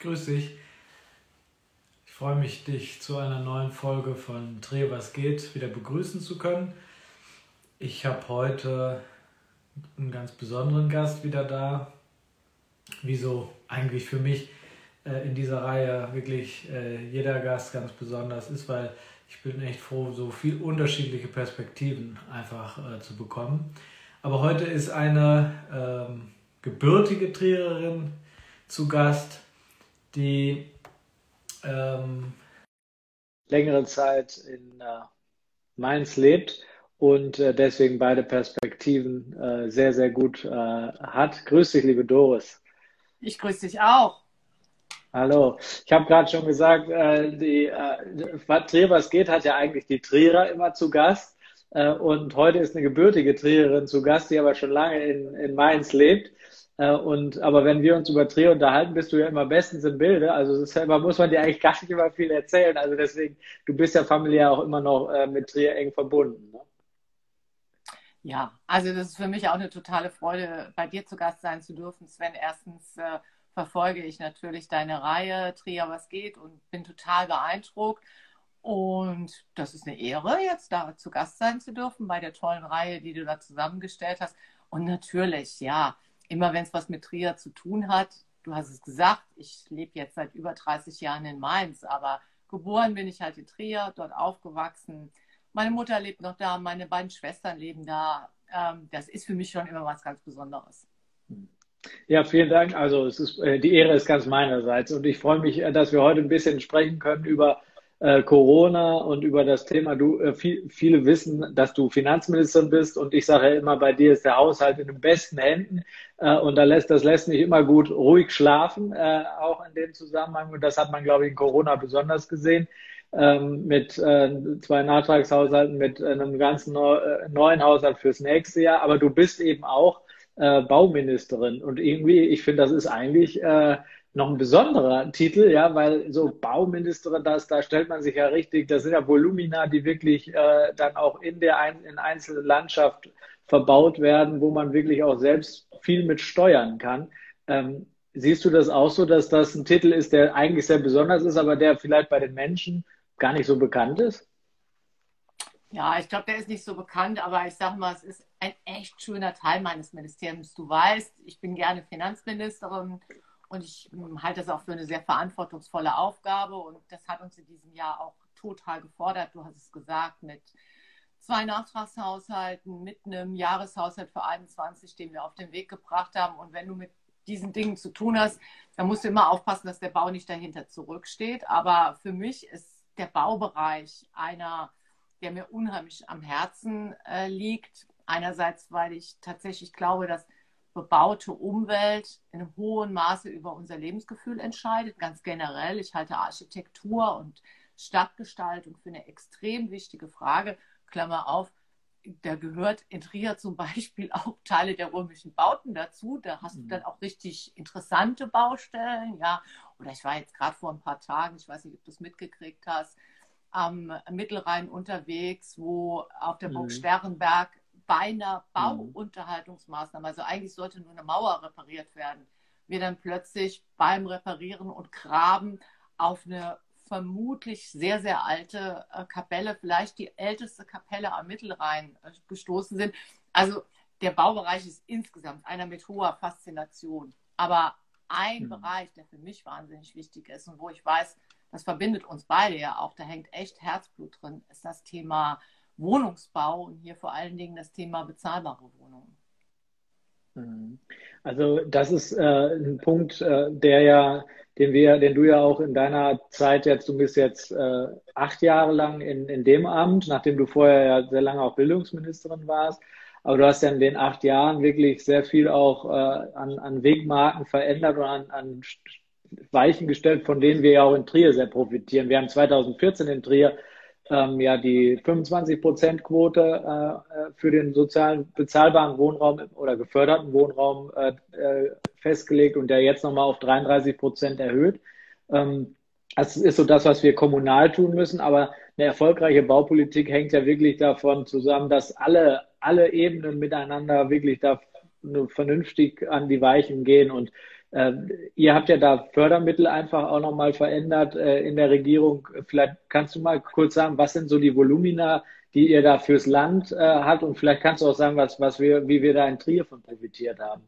Grüß dich. Ich freue mich, dich zu einer neuen Folge von Dreh was geht wieder begrüßen zu können. Ich habe heute einen ganz besonderen Gast wieder da. Wieso eigentlich für mich äh, in dieser Reihe wirklich äh, jeder Gast ganz besonders ist, weil ich bin echt froh, so viele unterschiedliche Perspektiven einfach äh, zu bekommen. Aber heute ist eine ähm, gebürtige Triererin zu Gast, die ähm, längere Zeit in äh, Mainz lebt und äh, deswegen beide Perspektiven äh, sehr, sehr gut äh, hat. Grüß dich, liebe Doris. Ich grüße dich auch. Hallo. Ich habe gerade schon gesagt, äh, die äh, Trier, was geht, hat ja eigentlich die Trierer immer zu Gast. Äh, und heute ist eine gebürtige Triererin zu Gast, die aber schon lange in, in Mainz lebt. Äh, und, aber wenn wir uns über Trier unterhalten, bist du ja immer bestens im Bilde. Also selber muss man dir eigentlich gar nicht immer viel erzählen. Also deswegen, du bist ja familiär auch immer noch äh, mit Trier eng verbunden. Ne? Ja, also das ist für mich auch eine totale Freude, bei dir zu Gast sein zu dürfen. Sven, erstens äh, verfolge ich natürlich deine Reihe Trier, was geht und bin total beeindruckt. Und das ist eine Ehre, jetzt da zu Gast sein zu dürfen bei der tollen Reihe, die du da zusammengestellt hast. Und natürlich, ja, immer wenn es was mit Trier zu tun hat, du hast es gesagt, ich lebe jetzt seit über 30 Jahren in Mainz, aber geboren bin ich halt in Trier, dort aufgewachsen. Meine Mutter lebt noch da, meine beiden Schwestern leben da. Ähm, das ist für mich schon immer was ganz Besonderes. Ja, vielen Dank. Also es ist, äh, die Ehre ist ganz meinerseits und ich freue mich, äh, dass wir heute ein bisschen sprechen können über äh, Corona und über das Thema. Du, äh, viel, viele wissen, dass du Finanzministerin bist und ich sage ja immer, bei dir ist der Haushalt in den besten Händen äh, und da lässt, das lässt mich immer gut ruhig schlafen, äh, auch in dem Zusammenhang und das hat man, glaube ich, in Corona besonders gesehen. Ähm, mit äh, zwei Nachtragshaushalten, mit einem ganzen neu, äh, neuen Haushalt fürs nächste Jahr. Aber du bist eben auch äh, Bauministerin. Und irgendwie, ich finde, das ist eigentlich äh, noch ein besonderer Titel, ja, weil so Bauministerin, das, da stellt man sich ja richtig, das sind ja Volumina, die wirklich äh, dann auch in der ein, in einzelnen Landschaft verbaut werden, wo man wirklich auch selbst viel mit steuern kann. Ähm, siehst du das auch so, dass das ein Titel ist, der eigentlich sehr besonders ist, aber der vielleicht bei den Menschen gar nicht so bekannt ist? Ja, ich glaube, der ist nicht so bekannt, aber ich sage mal, es ist ein echt schöner Teil meines Ministeriums. Du weißt, ich bin gerne Finanzministerin und ich hm, halte das auch für eine sehr verantwortungsvolle Aufgabe. Und das hat uns in diesem Jahr auch total gefordert. Du hast es gesagt, mit zwei Nachtragshaushalten, mit einem Jahreshaushalt für 21, den wir auf den Weg gebracht haben. Und wenn du mit diesen Dingen zu tun hast, dann musst du immer aufpassen, dass der Bau nicht dahinter zurücksteht. Aber für mich ist der Baubereich einer, der mir unheimlich am Herzen äh, liegt. Einerseits, weil ich tatsächlich glaube, dass bebaute Umwelt in hohen Maße über unser Lebensgefühl entscheidet, ganz generell. Ich halte Architektur und Stadtgestaltung für eine extrem wichtige Frage. Klammer auf, da gehört in Trier zum Beispiel auch Teile der römischen Bauten dazu. Da hast du mhm. dann auch richtig interessante Baustellen. Ja, oder ich war jetzt gerade vor ein paar Tagen, ich weiß nicht, ob du es mitgekriegt hast, am Mittelrhein unterwegs, wo auf der Burg mhm. Sternberg beinahe mhm. Bauunterhaltungsmaßnahmen, also eigentlich sollte nur eine Mauer repariert werden, wir dann plötzlich beim Reparieren und Graben auf eine vermutlich sehr, sehr alte äh, Kapelle, vielleicht die älteste Kapelle am Mittelrhein äh, gestoßen sind. Also der Baubereich ist insgesamt einer mit hoher Faszination. Aber ein mhm. Bereich, der für mich wahnsinnig wichtig ist und wo ich weiß, das verbindet uns beide ja auch, da hängt echt Herzblut drin, ist das Thema Wohnungsbau und hier vor allen Dingen das Thema bezahlbare Wohnungen. Mhm. Also das ist äh, ein Punkt, äh, der ja, den wir, den du ja auch in deiner Zeit jetzt, du bist jetzt äh, acht Jahre lang in, in dem Amt, nachdem du vorher ja sehr lange auch Bildungsministerin warst. Aber du hast ja in den acht Jahren wirklich sehr viel auch äh, an, an Wegmarken verändert und an, an Weichen gestellt, von denen wir ja auch in Trier sehr profitieren. Wir haben 2014 in Trier ähm, ja die 25-Prozent-Quote äh, äh, für den sozialen bezahlbaren Wohnraum oder geförderten Wohnraum äh, äh, festgelegt und der jetzt nochmal auf 33 Prozent erhöht. Ähm, das ist so das, was wir kommunal tun müssen, aber eine erfolgreiche Baupolitik hängt ja wirklich davon zusammen, dass alle, alle Ebenen miteinander wirklich da vernünftig an die Weichen gehen und ihr habt ja da Fördermittel einfach auch nochmal verändert äh, in der Regierung. Vielleicht kannst du mal kurz sagen, was sind so die Volumina, die ihr da fürs Land äh, habt und vielleicht kannst du auch sagen, was, was wir, wie wir da in Trier von profitiert haben.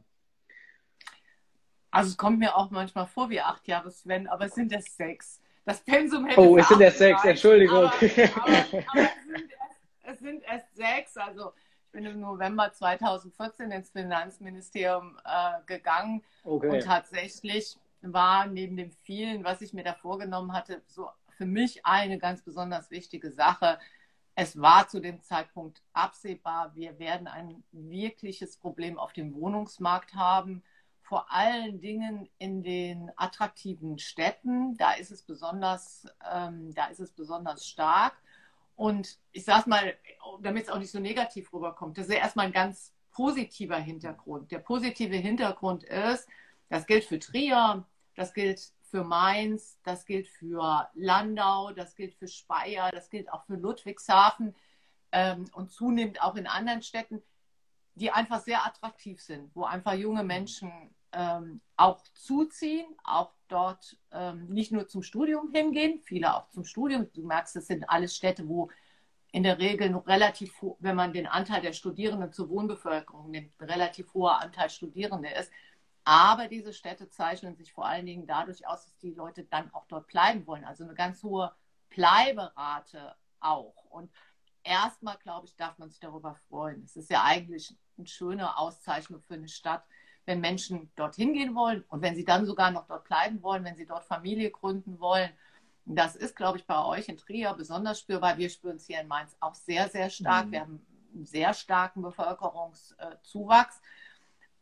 Also es kommt mir auch manchmal vor wie acht Jahre Sven, aber es sind es sechs. Das Pensum hätte Oh, es sind erst sechs, Entschuldigung. Aber, aber, aber es, sind erst, es, sind erst, sechs. Also bin im November 2014 ins Finanzministerium äh, gegangen okay. und tatsächlich war neben dem vielen, was ich mir da vorgenommen hatte, so für mich eine ganz besonders wichtige Sache. Es war zu dem Zeitpunkt absehbar, wir werden ein wirkliches Problem auf dem Wohnungsmarkt haben vor allen Dingen in den attraktiven Städten. Da ist es besonders, ähm, da ist es besonders stark. Und ich sage mal, damit es auch nicht so negativ rüberkommt, das ist ja erstmal ein ganz positiver Hintergrund. Der positive Hintergrund ist, das gilt für Trier, das gilt für Mainz, das gilt für Landau, das gilt für Speyer, das gilt auch für Ludwigshafen ähm, und zunehmend auch in anderen Städten, die einfach sehr attraktiv sind, wo einfach junge Menschen ähm, auch zuziehen, auch dort ähm, nicht nur zum Studium hingehen, viele auch zum Studium. Du merkst, das sind alles Städte, wo in der Regel noch relativ, wenn man den Anteil der Studierenden zur Wohnbevölkerung nimmt, ein relativ hoher Anteil Studierende ist. Aber diese Städte zeichnen sich vor allen Dingen dadurch aus, dass die Leute dann auch dort bleiben wollen. Also eine ganz hohe Bleiberate auch. Und erstmal, glaube ich, darf man sich darüber freuen. Es ist ja eigentlich eine schöne Auszeichnung für eine Stadt, wenn Menschen dorthin gehen wollen und wenn sie dann sogar noch dort bleiben wollen, wenn sie dort Familie gründen wollen. Das ist, glaube ich, bei euch in Trier besonders spürbar. Wir spüren es hier in Mainz auch sehr, sehr stark. Mhm. Wir haben einen sehr starken Bevölkerungszuwachs.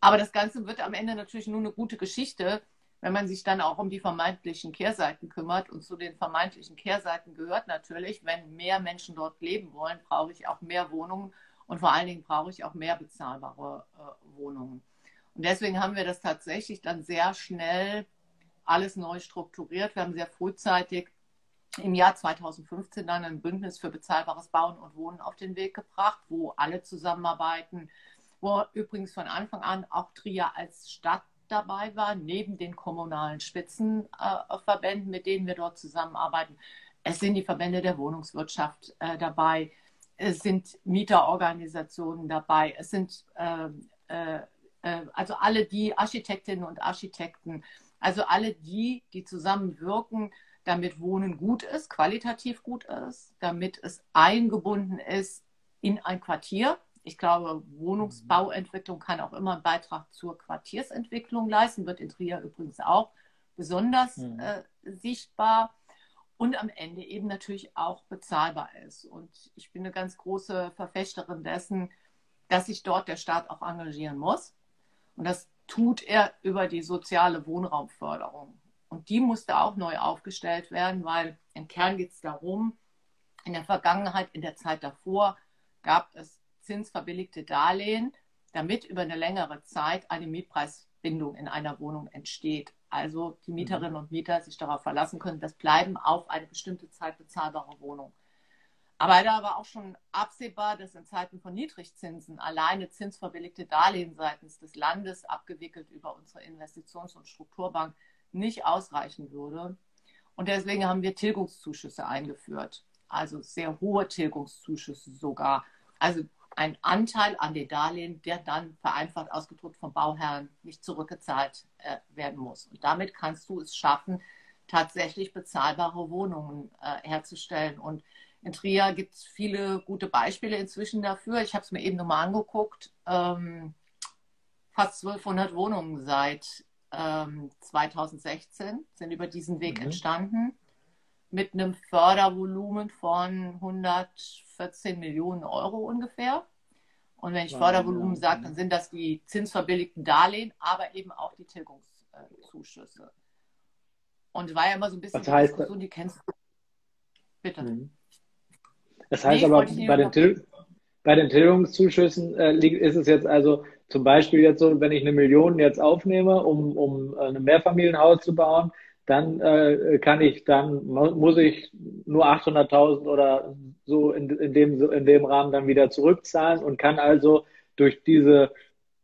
Aber das Ganze wird am Ende natürlich nur eine gute Geschichte, wenn man sich dann auch um die vermeintlichen Kehrseiten kümmert. Und zu den vermeintlichen Kehrseiten gehört natürlich, wenn mehr Menschen dort leben wollen, brauche ich auch mehr Wohnungen und vor allen Dingen brauche ich auch mehr bezahlbare äh, Wohnungen. Und deswegen haben wir das tatsächlich dann sehr schnell alles neu strukturiert. Wir haben sehr frühzeitig im Jahr 2015 dann ein Bündnis für bezahlbares Bauen und Wohnen auf den Weg gebracht, wo alle zusammenarbeiten, wo übrigens von Anfang an auch Trier als Stadt dabei war, neben den kommunalen Spitzenverbänden, mit denen wir dort zusammenarbeiten. Es sind die Verbände der Wohnungswirtschaft äh, dabei, es sind Mieterorganisationen dabei, es sind äh, äh äh, also alle die Architektinnen und Architekten, also alle die, die zusammenwirken, damit Wohnen gut ist, qualitativ gut ist, damit es eingebunden ist in ein Quartier. Ich glaube, Wohnungsbauentwicklung kann auch immer einen Beitrag zur Quartiersentwicklung leisten, wird in Trier übrigens auch besonders mhm. äh, sichtbar und am Ende eben natürlich auch bezahlbar ist. Und ich bin eine ganz große Verfechterin dessen, dass sich dort der Staat auch engagieren muss. Und das tut er über die soziale Wohnraumförderung. Und die musste auch neu aufgestellt werden, weil im Kern geht es darum, in der Vergangenheit, in der Zeit davor, gab es zinsverbilligte Darlehen, damit über eine längere Zeit eine Mietpreisbindung in einer Wohnung entsteht. Also die Mieterinnen und Mieter sich darauf verlassen können, das bleiben auf eine bestimmte Zeit bezahlbare Wohnung. Aber da war auch schon absehbar, dass in Zeiten von Niedrigzinsen alleine zinsverbilligte Darlehen seitens des Landes, abgewickelt über unsere Investitions- und Strukturbank, nicht ausreichen würde. Und deswegen haben wir Tilgungszuschüsse eingeführt. Also sehr hohe Tilgungszuschüsse sogar. Also ein Anteil an den Darlehen, der dann vereinfacht ausgedrückt vom Bauherrn nicht zurückgezahlt äh, werden muss. Und damit kannst du es schaffen, tatsächlich bezahlbare Wohnungen äh, herzustellen. Und in Trier gibt es viele gute Beispiele inzwischen dafür. Ich habe es mir eben nochmal angeguckt. Ähm, fast 1200 Wohnungen seit ähm, 2016 sind über diesen Weg mhm. entstanden mit einem Fördervolumen von 114 Millionen Euro ungefähr. Und wenn ich Fördervolumen ja. sage, dann sind das die zinsverbilligten Darlehen, aber eben auch die Tilgungszuschüsse. Und war ja immer so ein bisschen Was heißt Diskussion, die kennst du. Bitte. Mhm. Das heißt nee, aber, bei den, Til bei den Tilgungszuschüssen äh, ist es jetzt also zum Beispiel jetzt so, wenn ich eine Million jetzt aufnehme, um, um ein Mehrfamilienhaus zu bauen, dann äh, kann ich, dann muss ich nur 800.000 oder so in, in, dem, in dem Rahmen dann wieder zurückzahlen und kann also durch diese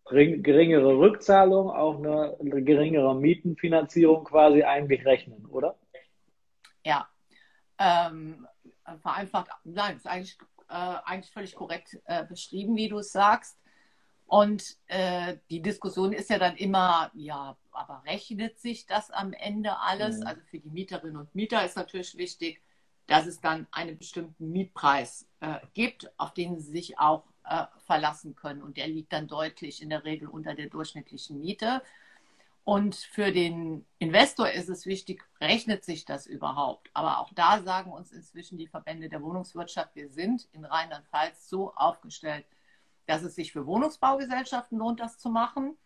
geringere Rückzahlung, auch eine geringere Mietenfinanzierung quasi eigentlich rechnen, oder? Ja. Ähm, vereinfacht, nein, ist eigentlich, äh, eigentlich völlig korrekt äh, beschrieben, wie du es sagst. Und äh, die Diskussion ist ja dann immer, ja, aber rechnet sich das am Ende alles? Mhm. Also für die Mieterinnen und Mieter ist natürlich wichtig, dass es dann einen bestimmten Mietpreis äh, gibt, auf den sie sich auch äh, verlassen können. Und der liegt dann deutlich in der Regel unter der durchschnittlichen Miete. Und für den Investor ist es wichtig, rechnet sich das überhaupt? Aber auch da sagen uns inzwischen die Verbände der Wohnungswirtschaft, wir sind in Rheinland-Pfalz so aufgestellt, dass es sich für Wohnungsbaugesellschaften lohnt, das zu machen.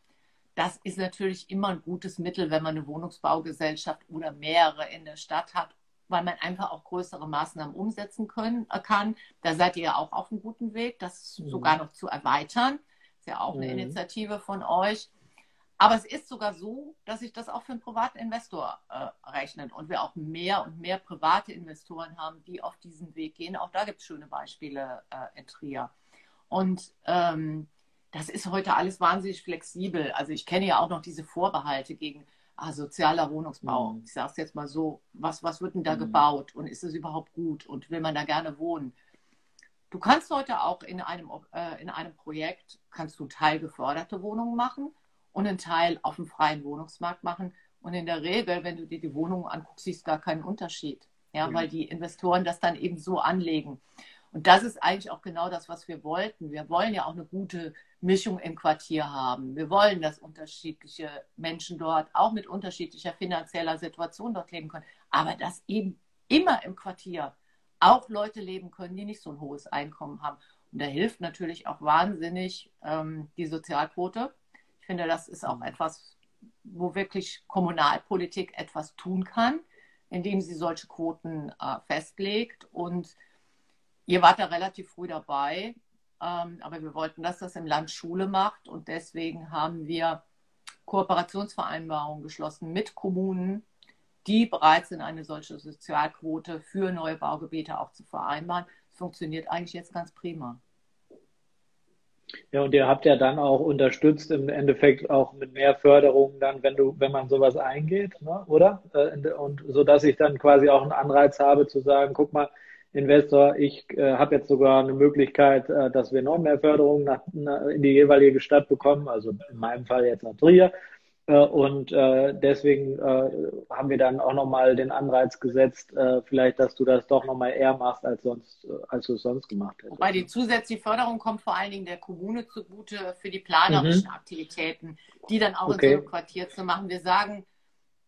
Das ist natürlich immer ein gutes Mittel, wenn man eine Wohnungsbaugesellschaft oder mehrere in der Stadt hat, weil man einfach auch größere Maßnahmen umsetzen können, äh, kann. Da seid ihr ja auch auf einem guten Weg, das mhm. sogar noch zu erweitern. Ist ja auch eine mhm. Initiative von euch. Aber es ist sogar so, dass sich das auch für einen privaten Investor äh, rechnet und wir auch mehr und mehr private Investoren haben, die auf diesen Weg gehen. Auch da gibt es schöne Beispiele äh, in Trier. Und ähm, das ist heute alles wahnsinnig flexibel. Also ich kenne ja auch noch diese Vorbehalte gegen ah, sozialer Wohnungsbau. Mhm. Ich sage es jetzt mal so, was, was wird denn da mhm. gebaut und ist es überhaupt gut und will man da gerne wohnen? Du kannst heute auch in einem, äh, in einem Projekt, kannst du teilgeförderte Wohnungen machen und einen Teil auf dem freien Wohnungsmarkt machen. Und in der Regel, wenn du dir die Wohnungen anguckst, siehst du gar keinen Unterschied. Ja, mhm. weil die Investoren das dann eben so anlegen. Und das ist eigentlich auch genau das, was wir wollten. Wir wollen ja auch eine gute Mischung im Quartier haben. Wir wollen, dass unterschiedliche Menschen dort auch mit unterschiedlicher finanzieller Situation dort leben können. Aber dass eben immer im Quartier auch Leute leben können, die nicht so ein hohes Einkommen haben. Und da hilft natürlich auch wahnsinnig ähm, die Sozialquote. Ich finde, das ist auch etwas, wo wirklich Kommunalpolitik etwas tun kann, indem sie solche Quoten äh, festlegt und Ihr wart da relativ früh dabei, ähm, aber wir wollten, dass das im Land Schule macht und deswegen haben wir Kooperationsvereinbarungen geschlossen mit Kommunen, die bereit sind, eine solche Sozialquote für neue Baugebiete auch zu vereinbaren. Das funktioniert eigentlich jetzt ganz prima. Ja, und ihr habt ja dann auch unterstützt im Endeffekt auch mit mehr Förderung dann, wenn du, wenn man sowas eingeht, ne, oder? Äh, und so dass ich dann quasi auch einen Anreiz habe zu sagen, guck mal, Investor. Ich äh, habe jetzt sogar eine Möglichkeit, äh, dass wir noch mehr Förderung nach, na, in die jeweilige Stadt bekommen, also in meinem Fall jetzt nach Trier. Äh, und äh, deswegen äh, haben wir dann auch nochmal den Anreiz gesetzt, äh, vielleicht, dass du das doch nochmal eher machst, als, sonst, als du es sonst gemacht hättest. Wobei die zusätzliche Förderung kommt vor allen Dingen der Kommune zugute für die planerischen mhm. Aktivitäten, die dann auch okay. in so einem Quartier zu machen. Wir sagen,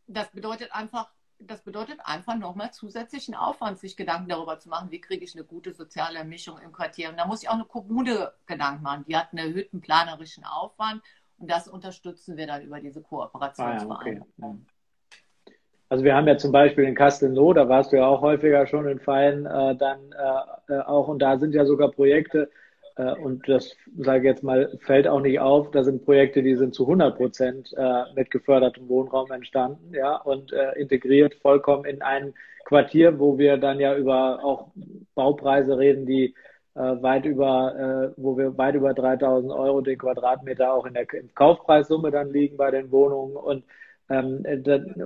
das bedeutet einfach, das bedeutet einfach nochmal zusätzlichen Aufwand, sich Gedanken darüber zu machen, wie kriege ich eine gute soziale Mischung im Quartier. Und da muss ich auch eine Kommune Gedanken machen. Die hat einen erhöhten planerischen Aufwand das unterstützen wir dann über diese Kooperationsvereine. Ah, ja, okay. Also wir haben ja zum Beispiel in Castelnau, da warst du ja auch häufiger schon in Vereinen, äh, dann äh, äh auch, und da sind ja sogar Projekte, äh, und das sage ich jetzt mal, fällt auch nicht auf. Da sind Projekte, die sind zu 100 Prozent äh, mit gefördertem Wohnraum entstanden, ja, und äh, integriert vollkommen in ein Quartier, wo wir dann ja über auch Baupreise reden, die weit über, wo wir weit über 3000 Euro den Quadratmeter auch in der Kaufpreissumme dann liegen bei den Wohnungen und ähm,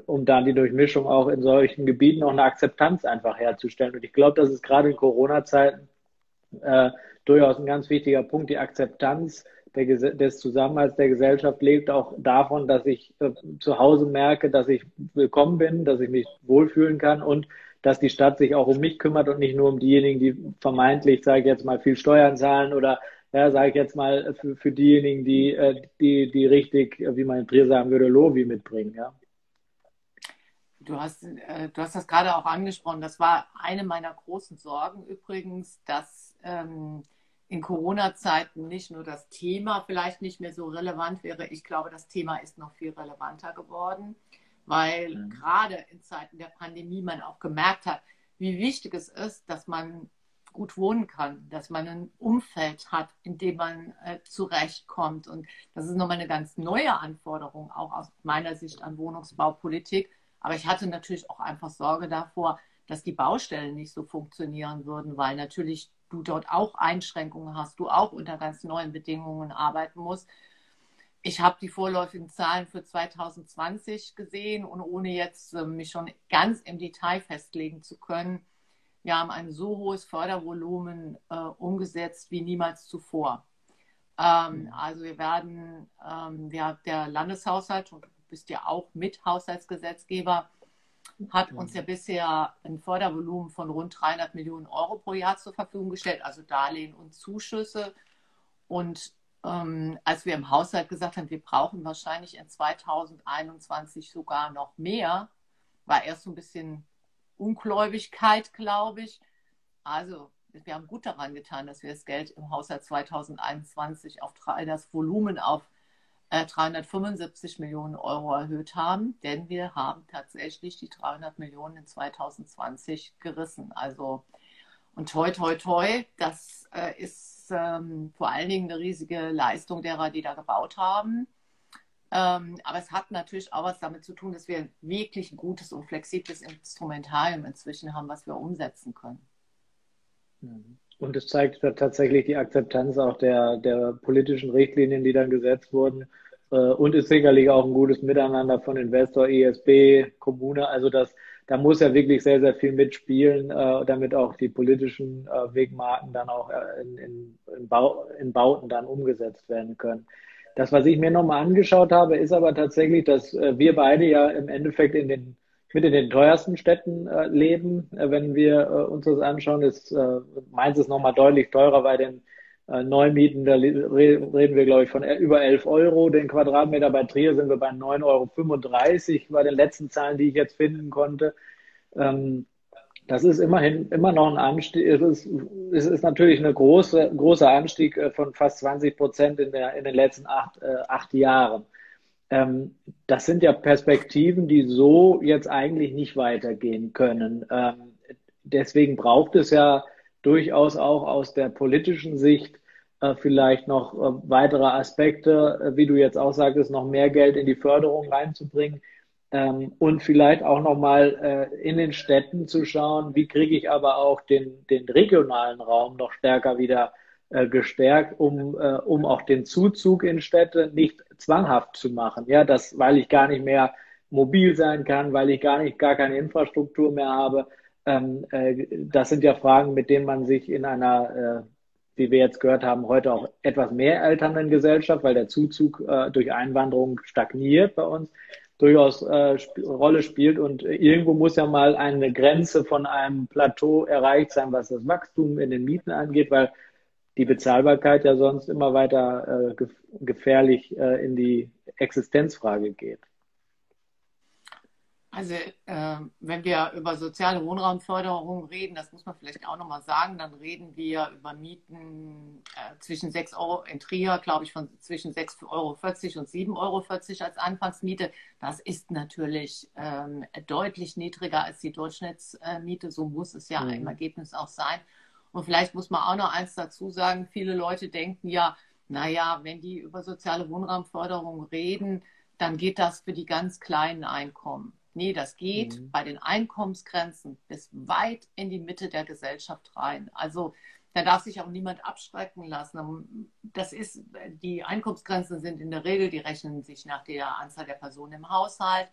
um dann die Durchmischung auch in solchen Gebieten auch eine Akzeptanz einfach herzustellen. Und ich glaube, das ist gerade in Corona-Zeiten äh, durchaus ein ganz wichtiger Punkt. Die Akzeptanz der, des Zusammenhalts der Gesellschaft lebt auch davon, dass ich äh, zu Hause merke, dass ich willkommen bin, dass ich mich wohlfühlen kann und dass die Stadt sich auch um mich kümmert und nicht nur um diejenigen, die vermeintlich, sage ich jetzt mal, viel Steuern zahlen oder ja, sage ich jetzt mal, für, für diejenigen, die, äh, die, die richtig, wie man in Trier sagen würde, Lobi mitbringen, ja. Du hast, äh, du hast das gerade auch angesprochen. Das war eine meiner großen Sorgen übrigens, dass ähm, in Corona-Zeiten nicht nur das Thema vielleicht nicht mehr so relevant wäre. Ich glaube, das Thema ist noch viel relevanter geworden, weil mhm. gerade in Zeiten der Pandemie man auch gemerkt hat, wie wichtig es ist, dass man gut wohnen kann, dass man ein Umfeld hat, in dem man äh, zurechtkommt. Und das ist nochmal eine ganz neue Anforderung, auch aus meiner Sicht an Wohnungsbaupolitik. Aber ich hatte natürlich auch einfach Sorge davor, dass die Baustellen nicht so funktionieren würden, weil natürlich du dort auch Einschränkungen hast, du auch unter ganz neuen Bedingungen arbeiten musst. Ich habe die vorläufigen Zahlen für 2020 gesehen und ohne jetzt äh, mich schon ganz im Detail festlegen zu können, wir haben ein so hohes Fördervolumen äh, umgesetzt wie niemals zuvor. Ähm, mhm. also wir werden, ähm, wir, der Landeshaushalt, und du bist ja auch Mithaushaltsgesetzgeber, hat uns ja bisher ein Fördervolumen von rund 300 Millionen Euro pro Jahr zur Verfügung gestellt, also Darlehen und Zuschüsse. Und ähm, als wir im Haushalt gesagt haben, wir brauchen wahrscheinlich in 2021 sogar noch mehr, war erst so ein bisschen Ungläubigkeit, glaube ich. Also wir haben gut daran getan, dass wir das Geld im Haushalt 2021 auf das Volumen auf 375 äh, Millionen Euro erhöht haben, denn wir haben tatsächlich die 300 Millionen in 2020 gerissen. Also und toi, toi, toi, das äh, ist ähm, vor allen Dingen eine riesige Leistung derer, die da gebaut haben. Ähm, aber es hat natürlich auch was damit zu tun, dass wir wirklich ein gutes und flexibles Instrumentarium inzwischen haben, was wir umsetzen können. Und es zeigt tatsächlich die Akzeptanz auch der, der politischen Richtlinien, die dann gesetzt wurden. Äh, und ist sicherlich auch ein gutes Miteinander von Investor, ESB, Kommune. Also das, da muss ja wirklich sehr, sehr viel mitspielen, äh, damit auch die politischen äh, Wegmarken dann auch in, in, in, Bau, in Bauten dann umgesetzt werden können. Das, was ich mir nochmal angeschaut habe, ist aber tatsächlich, dass wir beide ja im Endeffekt in den mit in den teuersten Städten äh, leben. Äh, wenn wir äh, uns das anschauen, ist äh, Mainz ist nochmal deutlich teurer bei den äh, Neumieten. Da reden wir, glaube ich, von über 11 Euro den Quadratmeter. Bei Trier sind wir bei 9,35 Euro bei den letzten Zahlen, die ich jetzt finden konnte. Ähm, das ist immerhin immer noch ein Anstieg. Es ist, es ist natürlich ein große, großer Anstieg äh, von fast 20 Prozent in, in den letzten acht, äh, acht Jahren. Ähm, das sind ja Perspektiven, die so jetzt eigentlich nicht weitergehen können. Ähm, deswegen braucht es ja durchaus auch aus der politischen Sicht äh, vielleicht noch äh, weitere Aspekte, äh, wie du jetzt auch sagtest, noch mehr Geld in die Förderung reinzubringen ähm, und vielleicht auch nochmal äh, in den Städten zu schauen, wie kriege ich aber auch den, den regionalen Raum noch stärker wieder äh, gestärkt, um, äh, um auch den Zuzug in Städte nicht zwanghaft zu machen. Ja, das, weil ich gar nicht mehr mobil sein kann, weil ich gar nicht, gar keine Infrastruktur mehr habe. Ähm, äh, das sind ja Fragen, mit denen man sich in einer, äh, wie wir jetzt gehört haben, heute auch etwas mehr alternden Gesellschaft, weil der Zuzug äh, durch Einwanderung stagniert bei uns, durchaus äh, sp Rolle spielt. Und irgendwo muss ja mal eine Grenze von einem Plateau erreicht sein, was das Wachstum in den Mieten angeht, weil die Bezahlbarkeit ja sonst immer weiter äh, gefährlich äh, in die Existenzfrage geht. Also äh, wenn wir über soziale Wohnraumförderung reden, das muss man vielleicht auch nochmal sagen, dann reden wir über Mieten äh, zwischen 6 Euro in Trier, glaube ich, von zwischen 6,40 Euro und 7,40 Euro als Anfangsmiete. Das ist natürlich ähm, deutlich niedriger als die Durchschnittsmiete. So muss es ja mhm. im Ergebnis auch sein. Und vielleicht muss man auch noch eins dazu sagen, viele Leute denken ja, naja, wenn die über soziale Wohnraumförderung reden, dann geht das für die ganz kleinen Einkommen. Nee, das geht mhm. bei den Einkommensgrenzen bis weit in die Mitte der Gesellschaft rein. Also da darf sich auch niemand abschrecken lassen. Das ist, die Einkommensgrenzen sind in der Regel, die rechnen sich nach der Anzahl der Personen im Haushalt,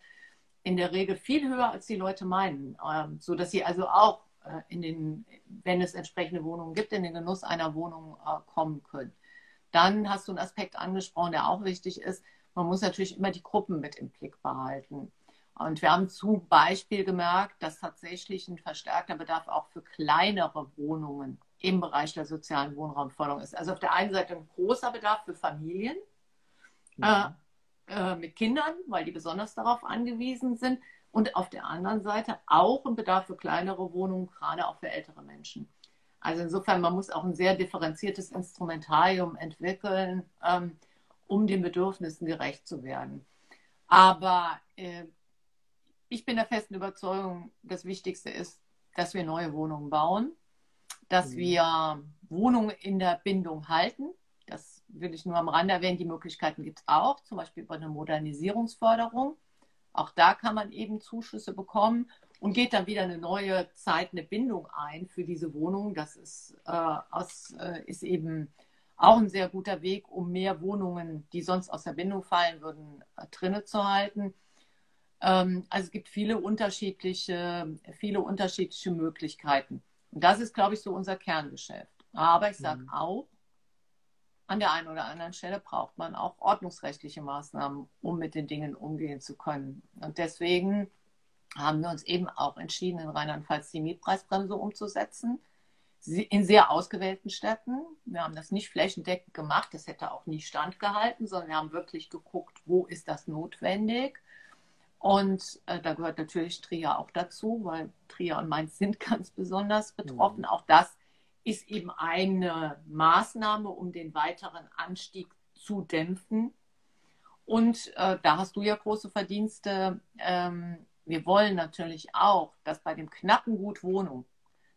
in der Regel viel höher, als die Leute meinen. Ähm, so dass sie also auch äh, in den, wenn es entsprechende Wohnungen gibt, in den Genuss einer Wohnung äh, kommen können. Dann hast du einen Aspekt angesprochen, der auch wichtig ist. Man muss natürlich immer die Gruppen mit im Blick behalten. Und wir haben zum Beispiel gemerkt, dass tatsächlich ein verstärkter Bedarf auch für kleinere Wohnungen im Bereich der sozialen Wohnraumförderung ist. Also auf der einen Seite ein großer Bedarf für Familien ja. äh, äh, mit Kindern, weil die besonders darauf angewiesen sind und auf der anderen Seite auch ein Bedarf für kleinere Wohnungen, gerade auch für ältere Menschen. Also insofern, man muss auch ein sehr differenziertes Instrumentarium entwickeln, ähm, um den Bedürfnissen gerecht zu werden. Aber äh, ich bin der festen Überzeugung, das Wichtigste ist, dass wir neue Wohnungen bauen, dass mhm. wir Wohnungen in der Bindung halten. Das will ich nur am Rande erwähnen. Die Möglichkeiten gibt es auch, zum Beispiel über eine Modernisierungsförderung. Auch da kann man eben Zuschüsse bekommen und geht dann wieder eine neue Zeit, eine Bindung ein für diese Wohnung. Das ist, äh, aus, äh, ist eben auch ein sehr guter Weg, um mehr Wohnungen, die sonst aus der Bindung fallen würden, äh, drinne zu halten. Ähm, also es gibt viele unterschiedliche, viele unterschiedliche Möglichkeiten. Und das ist, glaube ich, so unser Kerngeschäft. Aber ich sage mhm. auch, an der einen oder anderen Stelle braucht man auch ordnungsrechtliche Maßnahmen, um mit den Dingen umgehen zu können. Und deswegen haben wir uns eben auch entschieden, in Rheinland-Pfalz die Mietpreisbremse umzusetzen. In sehr ausgewählten Städten. Wir haben das nicht flächendeckend gemacht, das hätte auch nie standgehalten, sondern wir haben wirklich geguckt, wo ist das notwendig. Und äh, da gehört natürlich Trier auch dazu, weil Trier und Mainz sind ganz besonders betroffen. Mhm. Auch das ist eben eine Maßnahme, um den weiteren Anstieg zu dämpfen. Und äh, da hast du ja große Verdienste. Ähm, wir wollen natürlich auch, dass bei dem knappen Gut Wohnung,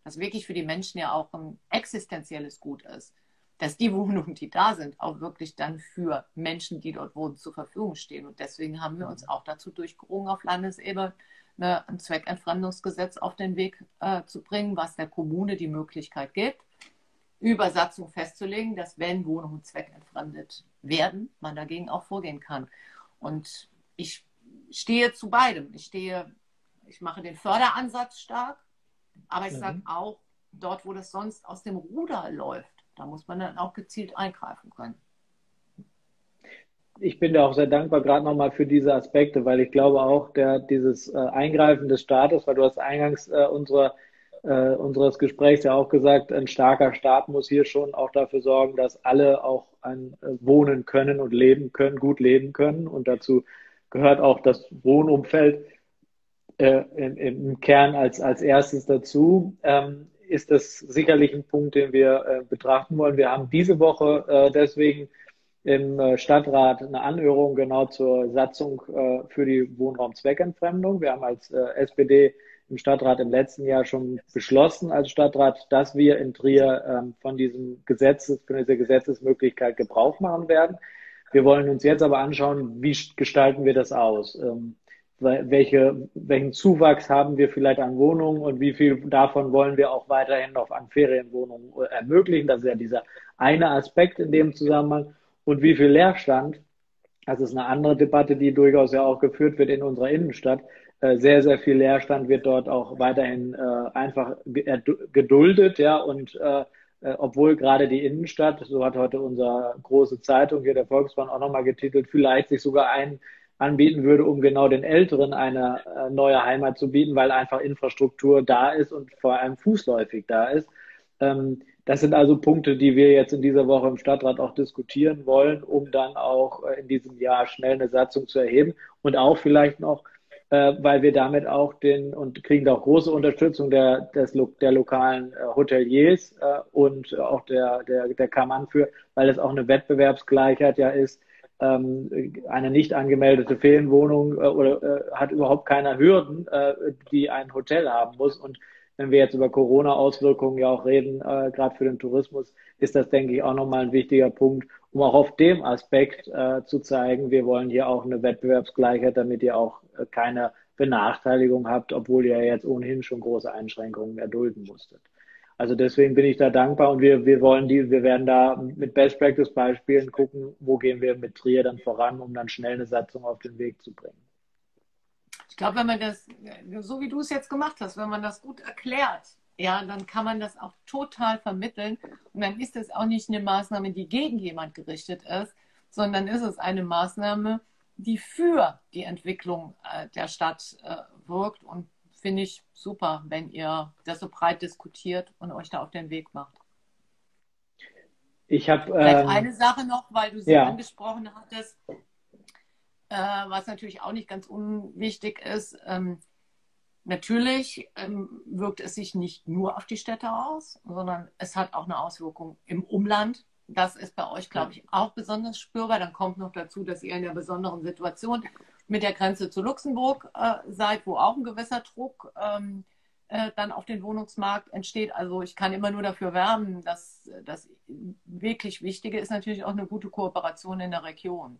das wirklich für die Menschen ja auch ein existenzielles Gut ist, dass die Wohnungen, die da sind, auch wirklich dann für Menschen, die dort wohnen, zur Verfügung stehen. Und deswegen haben wir uns auch dazu durchgerungen, auf Landesebene eine, ein Zweckentfremdungsgesetz auf den Weg äh, zu bringen, was der Kommune die Möglichkeit gibt, über Satzung festzulegen, dass wenn Wohnungen zweckentfremdet werden, man dagegen auch vorgehen kann. Und ich stehe zu beidem. Ich stehe, ich mache den Förderansatz stark, aber ich mhm. sage auch, dort, wo das sonst aus dem Ruder läuft, da muss man dann auch gezielt eingreifen können ich bin da auch sehr dankbar, gerade nochmal für diese Aspekte, weil ich glaube auch, der, dieses äh, Eingreifen des Staates, weil du hast eingangs äh, unserer, äh, unseres Gesprächs ja auch gesagt, ein starker Staat muss hier schon auch dafür sorgen, dass alle auch ein, äh, wohnen können und leben können, gut leben können. Und dazu gehört auch das Wohnumfeld äh, im, im, Kern als, als erstes dazu. Ähm, ist das sicherlich ein Punkt, den wir äh, betrachten wollen. Wir haben diese Woche deswegen im äh, Stadtrat eine Anhörung genau zur Satzung äh, für die Wohnraumzweckentfremdung. Wir haben als äh, SPD im Stadtrat im letzten Jahr schon beschlossen als Stadtrat, dass wir in Trier ähm, von diesem Gesetzes, von dieser Gesetzesmöglichkeit Gebrauch machen werden. Wir wollen uns jetzt aber anschauen, wie gestalten wir das aus? Ähm, welche, welchen Zuwachs haben wir vielleicht an Wohnungen und wie viel davon wollen wir auch weiterhin noch an Ferienwohnungen ermöglichen? Das ist ja dieser eine Aspekt in dem Zusammenhang und wie viel Leerstand, das ist eine andere Debatte, die durchaus ja auch geführt wird in unserer Innenstadt. Äh, sehr, sehr viel Leerstand wird dort auch weiterhin äh, einfach geduldet, ja, und äh, obwohl gerade die Innenstadt, so hat heute unsere große Zeitung hier der Volksbahn auch nochmal getitelt, vielleicht sich sogar ein anbieten würde, um genau den Älteren eine neue Heimat zu bieten, weil einfach Infrastruktur da ist und vor allem fußläufig da ist. Ähm, das sind also Punkte, die wir jetzt in dieser Woche im Stadtrat auch diskutieren wollen, um dann auch äh, in diesem Jahr schnell eine Satzung zu erheben und auch vielleicht noch, äh, weil wir damit auch den und kriegen da auch große Unterstützung der, des, der lokalen äh, Hoteliers äh, und auch der, der, der Kammern für, weil es auch eine Wettbewerbsgleichheit ja ist. Ähm, eine nicht angemeldete Ferienwohnung äh, oder äh, hat überhaupt keine Hürden, die ein Hotel haben muss und wenn wir jetzt über Corona-Auswirkungen ja auch reden, äh, gerade für den Tourismus, ist das, denke ich, auch nochmal ein wichtiger Punkt, um auch auf dem Aspekt äh, zu zeigen, wir wollen hier auch eine Wettbewerbsgleichheit, damit ihr auch äh, keine Benachteiligung habt, obwohl ihr jetzt ohnehin schon große Einschränkungen erdulden musstet. Also deswegen bin ich da dankbar und wir, wir wollen die, wir werden da mit Best Practice Beispielen gucken, wo gehen wir mit Trier dann voran, um dann schnell eine Satzung auf den Weg zu bringen. Ich glaube, wenn man das, so wie du es jetzt gemacht hast, wenn man das gut erklärt, ja, dann kann man das auch total vermitteln. Und dann ist es auch nicht eine Maßnahme, die gegen jemand gerichtet ist, sondern ist es eine Maßnahme, die für die Entwicklung äh, der Stadt äh, wirkt. Und finde ich super, wenn ihr das so breit diskutiert und euch da auf den Weg macht. Ich habe ähm, eine Sache noch, weil du sie ja. angesprochen hattest äh, was natürlich auch nicht ganz unwichtig ist. Ähm, natürlich ähm, wirkt es sich nicht nur auf die Städte aus, sondern es hat auch eine Auswirkung im Umland. Das ist bei euch, glaube ich, auch besonders spürbar. Dann kommt noch dazu, dass ihr in der besonderen Situation mit der Grenze zu Luxemburg äh, seid, wo auch ein gewisser Druck ähm, äh, dann auf den Wohnungsmarkt entsteht. Also ich kann immer nur dafür werben, dass das wirklich Wichtige ist natürlich auch eine gute Kooperation in der Region.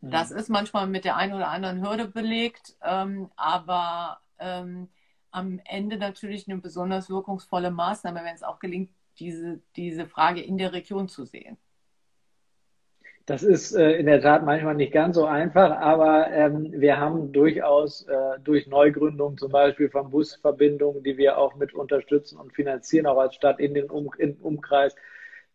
Das ist manchmal mit der einen oder anderen Hürde belegt, ähm, aber ähm, am Ende natürlich eine besonders wirkungsvolle Maßnahme, wenn es auch gelingt, diese, diese Frage in der Region zu sehen. Das ist äh, in der Tat manchmal nicht ganz so einfach, aber ähm, wir haben durchaus äh, durch Neugründungen zum Beispiel von Busverbindungen, die wir auch mit unterstützen und finanzieren, auch als Stadt in den um in Umkreis,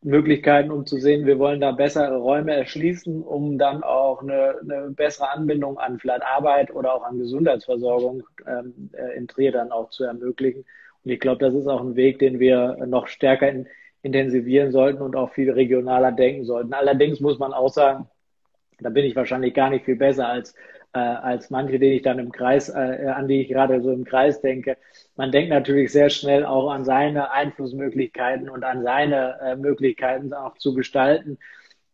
Möglichkeiten, um zu sehen, wir wollen da bessere Räume erschließen, um dann auch eine, eine bessere Anbindung an vielleicht Arbeit oder auch an Gesundheitsversorgung ähm, äh, in Trier dann auch zu ermöglichen. Und ich glaube, das ist auch ein Weg, den wir noch stärker in, intensivieren sollten und auch viel regionaler denken sollten. Allerdings muss man auch sagen, da bin ich wahrscheinlich gar nicht viel besser als, äh, als manche, die ich dann im Kreis, äh, an die ich gerade so im Kreis denke. Man denkt natürlich sehr schnell auch an seine Einflussmöglichkeiten und an seine äh, Möglichkeiten auch zu gestalten.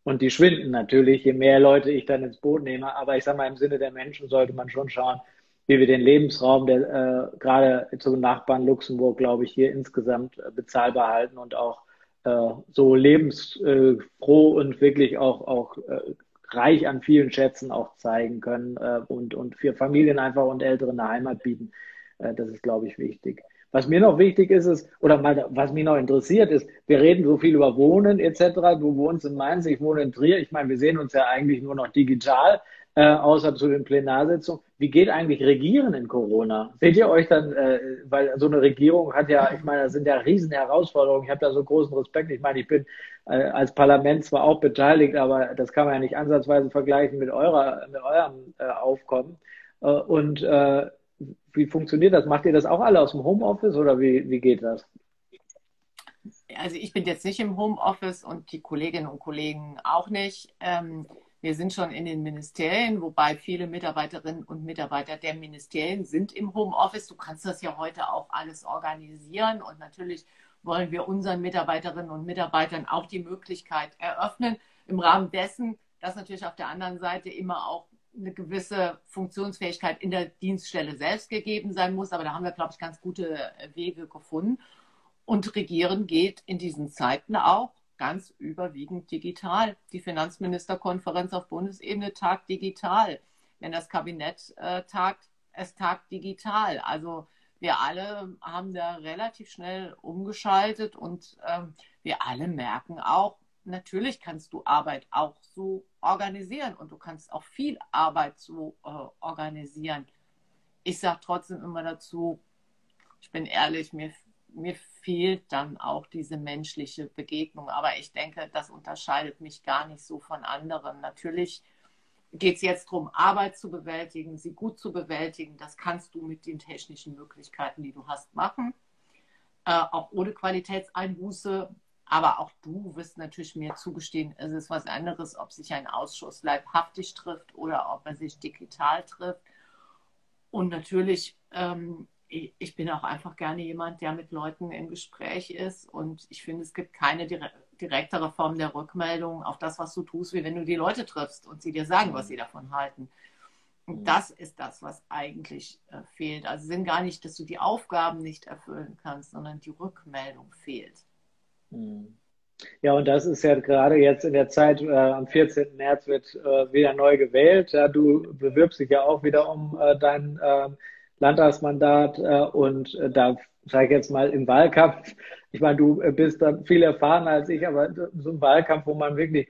Und die schwinden natürlich, je mehr Leute ich dann ins Boot nehme. Aber ich sage mal, im Sinne der Menschen sollte man schon schauen, wie wir den Lebensraum, der äh, gerade zum Nachbarn Luxemburg, glaube ich, hier insgesamt äh, bezahlbar halten und auch äh, so lebensfroh und wirklich auch, auch äh, reich an vielen Schätzen auch zeigen können äh, und, und für Familien einfach und Ältere eine Heimat bieten. Äh, das ist, glaube ich, wichtig. Was mir noch wichtig ist, ist, oder mal, was mich noch interessiert ist, wir reden so viel über Wohnen etc. Du wohnst in Mainz, ich wohne in Trier. Ich meine, wir sehen uns ja eigentlich nur noch digital äh, außer zu den Plenarsitzungen. Wie geht eigentlich Regieren in Corona? Seht ihr euch dann, äh, weil so eine Regierung hat ja, ich meine, das sind ja riesen Herausforderungen. Ich habe da so großen Respekt. Ich meine, ich bin äh, als Parlament zwar auch beteiligt, aber das kann man ja nicht ansatzweise vergleichen mit eurer, mit eurem äh, Aufkommen. Äh, und äh, wie funktioniert das? Macht ihr das auch alle aus dem Homeoffice oder wie, wie geht das? Also ich bin jetzt nicht im Homeoffice und die Kolleginnen und Kollegen auch nicht. Ähm, wir sind schon in den Ministerien, wobei viele Mitarbeiterinnen und Mitarbeiter der Ministerien sind im Homeoffice. Du kannst das ja heute auch alles organisieren und natürlich wollen wir unseren Mitarbeiterinnen und Mitarbeitern auch die Möglichkeit eröffnen, im Rahmen dessen, dass natürlich auf der anderen Seite immer auch eine gewisse Funktionsfähigkeit in der Dienststelle selbst gegeben sein muss. Aber da haben wir, glaube ich, ganz gute Wege gefunden. Und Regieren geht in diesen Zeiten auch ganz überwiegend digital. Die Finanzministerkonferenz auf Bundesebene tagt digital. Wenn das Kabinett äh, tagt, es tagt digital. Also wir alle haben da relativ schnell umgeschaltet und ähm, wir alle merken auch, natürlich kannst du Arbeit auch so organisieren und du kannst auch viel Arbeit so äh, organisieren. Ich sage trotzdem immer dazu, ich bin ehrlich, mir, mir fehlt dann auch diese menschliche Begegnung. Aber ich denke, das unterscheidet mich gar nicht so von anderen. Natürlich geht es jetzt darum, Arbeit zu bewältigen, sie gut zu bewältigen. Das kannst du mit den technischen Möglichkeiten, die du hast, machen. Äh, auch ohne Qualitätseinbuße. Aber auch du wirst natürlich mir zugestehen, es ist was anderes, ob sich ein Ausschuss leibhaftig trifft oder ob er sich digital trifft. Und natürlich ähm, ich bin auch einfach gerne jemand, der mit Leuten im Gespräch ist. Und ich finde, es gibt keine direktere Form der Rückmeldung auf das, was du tust, wie wenn du die Leute triffst und sie dir sagen, was sie davon halten. Und das ist das, was eigentlich äh, fehlt. Also sind gar nicht, dass du die Aufgaben nicht erfüllen kannst, sondern die Rückmeldung fehlt. Hm. Ja, und das ist ja gerade jetzt in der Zeit, äh, am 14. März wird äh, wieder neu gewählt. Ja, du bewirbst dich ja auch wieder um äh, dein ähm, Landtagsmandat äh, und äh, da sage ich jetzt mal im Wahlkampf, ich meine, du äh, bist da viel erfahrener als ich, aber so ein Wahlkampf, wo man wirklich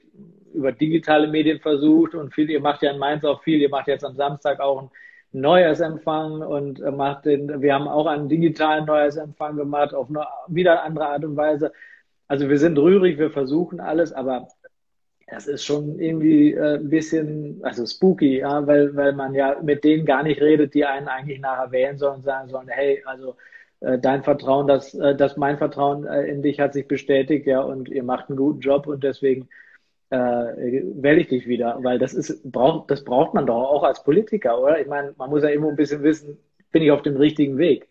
über digitale Medien versucht und viel, ihr macht ja in Mainz auch viel, ihr macht jetzt am Samstag auch ein Neujahrsempfang und äh, macht den, wir haben auch einen digitalen Neujahrsempfang gemacht, auf eine wieder andere Art und Weise. Also wir sind rührig, wir versuchen alles, aber das ist schon irgendwie äh, ein bisschen, also spooky, ja, weil, weil man ja mit denen gar nicht redet, die einen eigentlich nachher wählen sollen und sagen sollen, hey, also äh, dein Vertrauen, das, äh, das mein Vertrauen äh, in dich hat sich bestätigt, ja, und ihr macht einen guten Job und deswegen äh, wähle ich dich wieder, weil das ist, braucht, das braucht man doch auch als Politiker, oder? Ich meine, man muss ja immer ein bisschen wissen, bin ich auf dem richtigen Weg?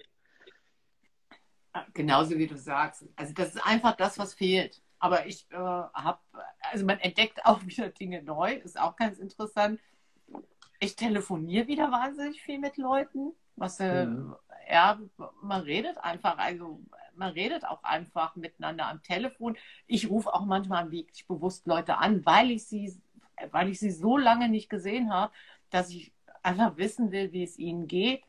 Genauso wie du sagst. Also das ist einfach das, was fehlt. Aber ich äh, habe, also man entdeckt auch wieder Dinge neu, ist auch ganz interessant. Ich telefoniere wieder wahnsinnig viel mit Leuten. Was, äh, mhm. ja, man redet einfach, also man redet auch einfach miteinander am Telefon. Ich rufe auch manchmal wirklich bewusst Leute an, weil ich sie, weil ich sie so lange nicht gesehen habe, dass ich einfach wissen will, wie es ihnen geht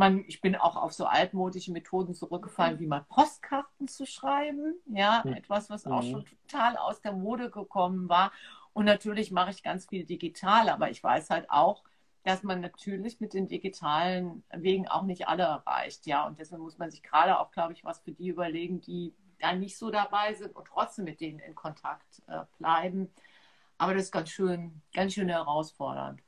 man, ich bin auch auf so altmodische Methoden zurückgefallen, wie mal Postkarten zu schreiben. Ja, mhm. etwas, was auch mhm. schon total aus der Mode gekommen war. Und natürlich mache ich ganz viel digital, aber ich weiß halt auch, dass man natürlich mit den digitalen Wegen auch nicht alle erreicht. Ja, und deswegen muss man sich gerade auch, glaube ich, was für die überlegen, die da nicht so dabei sind und trotzdem mit denen in Kontakt äh, bleiben. Aber das ist ganz schön, ganz schön herausfordernd.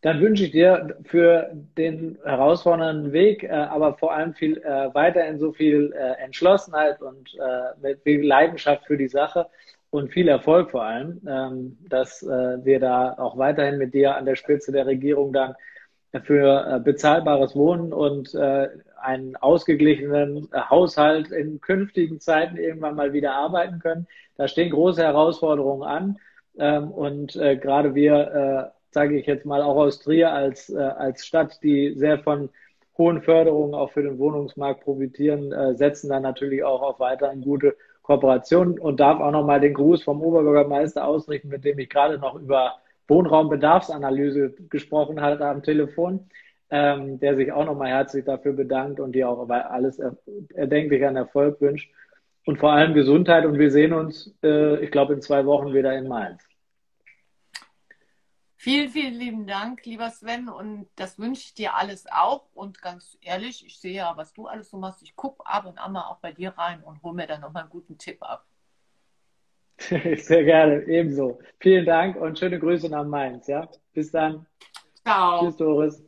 Dann wünsche ich dir für den herausfordernden Weg, äh, aber vor allem viel äh, weiterhin so viel äh, Entschlossenheit und äh, mit viel Leidenschaft für die Sache und viel Erfolg vor allem, ähm, dass äh, wir da auch weiterhin mit dir an der Spitze der Regierung dann für äh, bezahlbares Wohnen und äh, einen ausgeglichenen äh, Haushalt in künftigen Zeiten irgendwann mal wieder arbeiten können. Da stehen große Herausforderungen an. Ähm, und äh, gerade wir, äh, sage ich jetzt mal, auch aus Trier als, äh, als Stadt, die sehr von hohen Förderungen auch für den Wohnungsmarkt profitieren, äh, setzen dann natürlich auch auf weiterhin gute Kooperationen und darf auch nochmal den Gruß vom Oberbürgermeister ausrichten, mit dem ich gerade noch über Wohnraumbedarfsanalyse gesprochen hat am Telefon, ähm, der sich auch nochmal herzlich dafür bedankt und dir auch alles er erdenklich an Erfolg wünscht. Und vor allem Gesundheit. Und wir sehen uns, äh, ich glaube, in zwei Wochen wieder in Mainz. Vielen, vielen lieben Dank, lieber Sven. Und das wünsche ich dir alles auch. Und ganz ehrlich, ich sehe ja, was du alles so machst. Ich gucke ab und an mal auch bei dir rein und hole mir dann nochmal einen guten Tipp ab. Sehr gerne, ebenso. Vielen Dank und schöne Grüße nach Mainz. Ja? Bis dann. Ciao. Tschüss, Doris.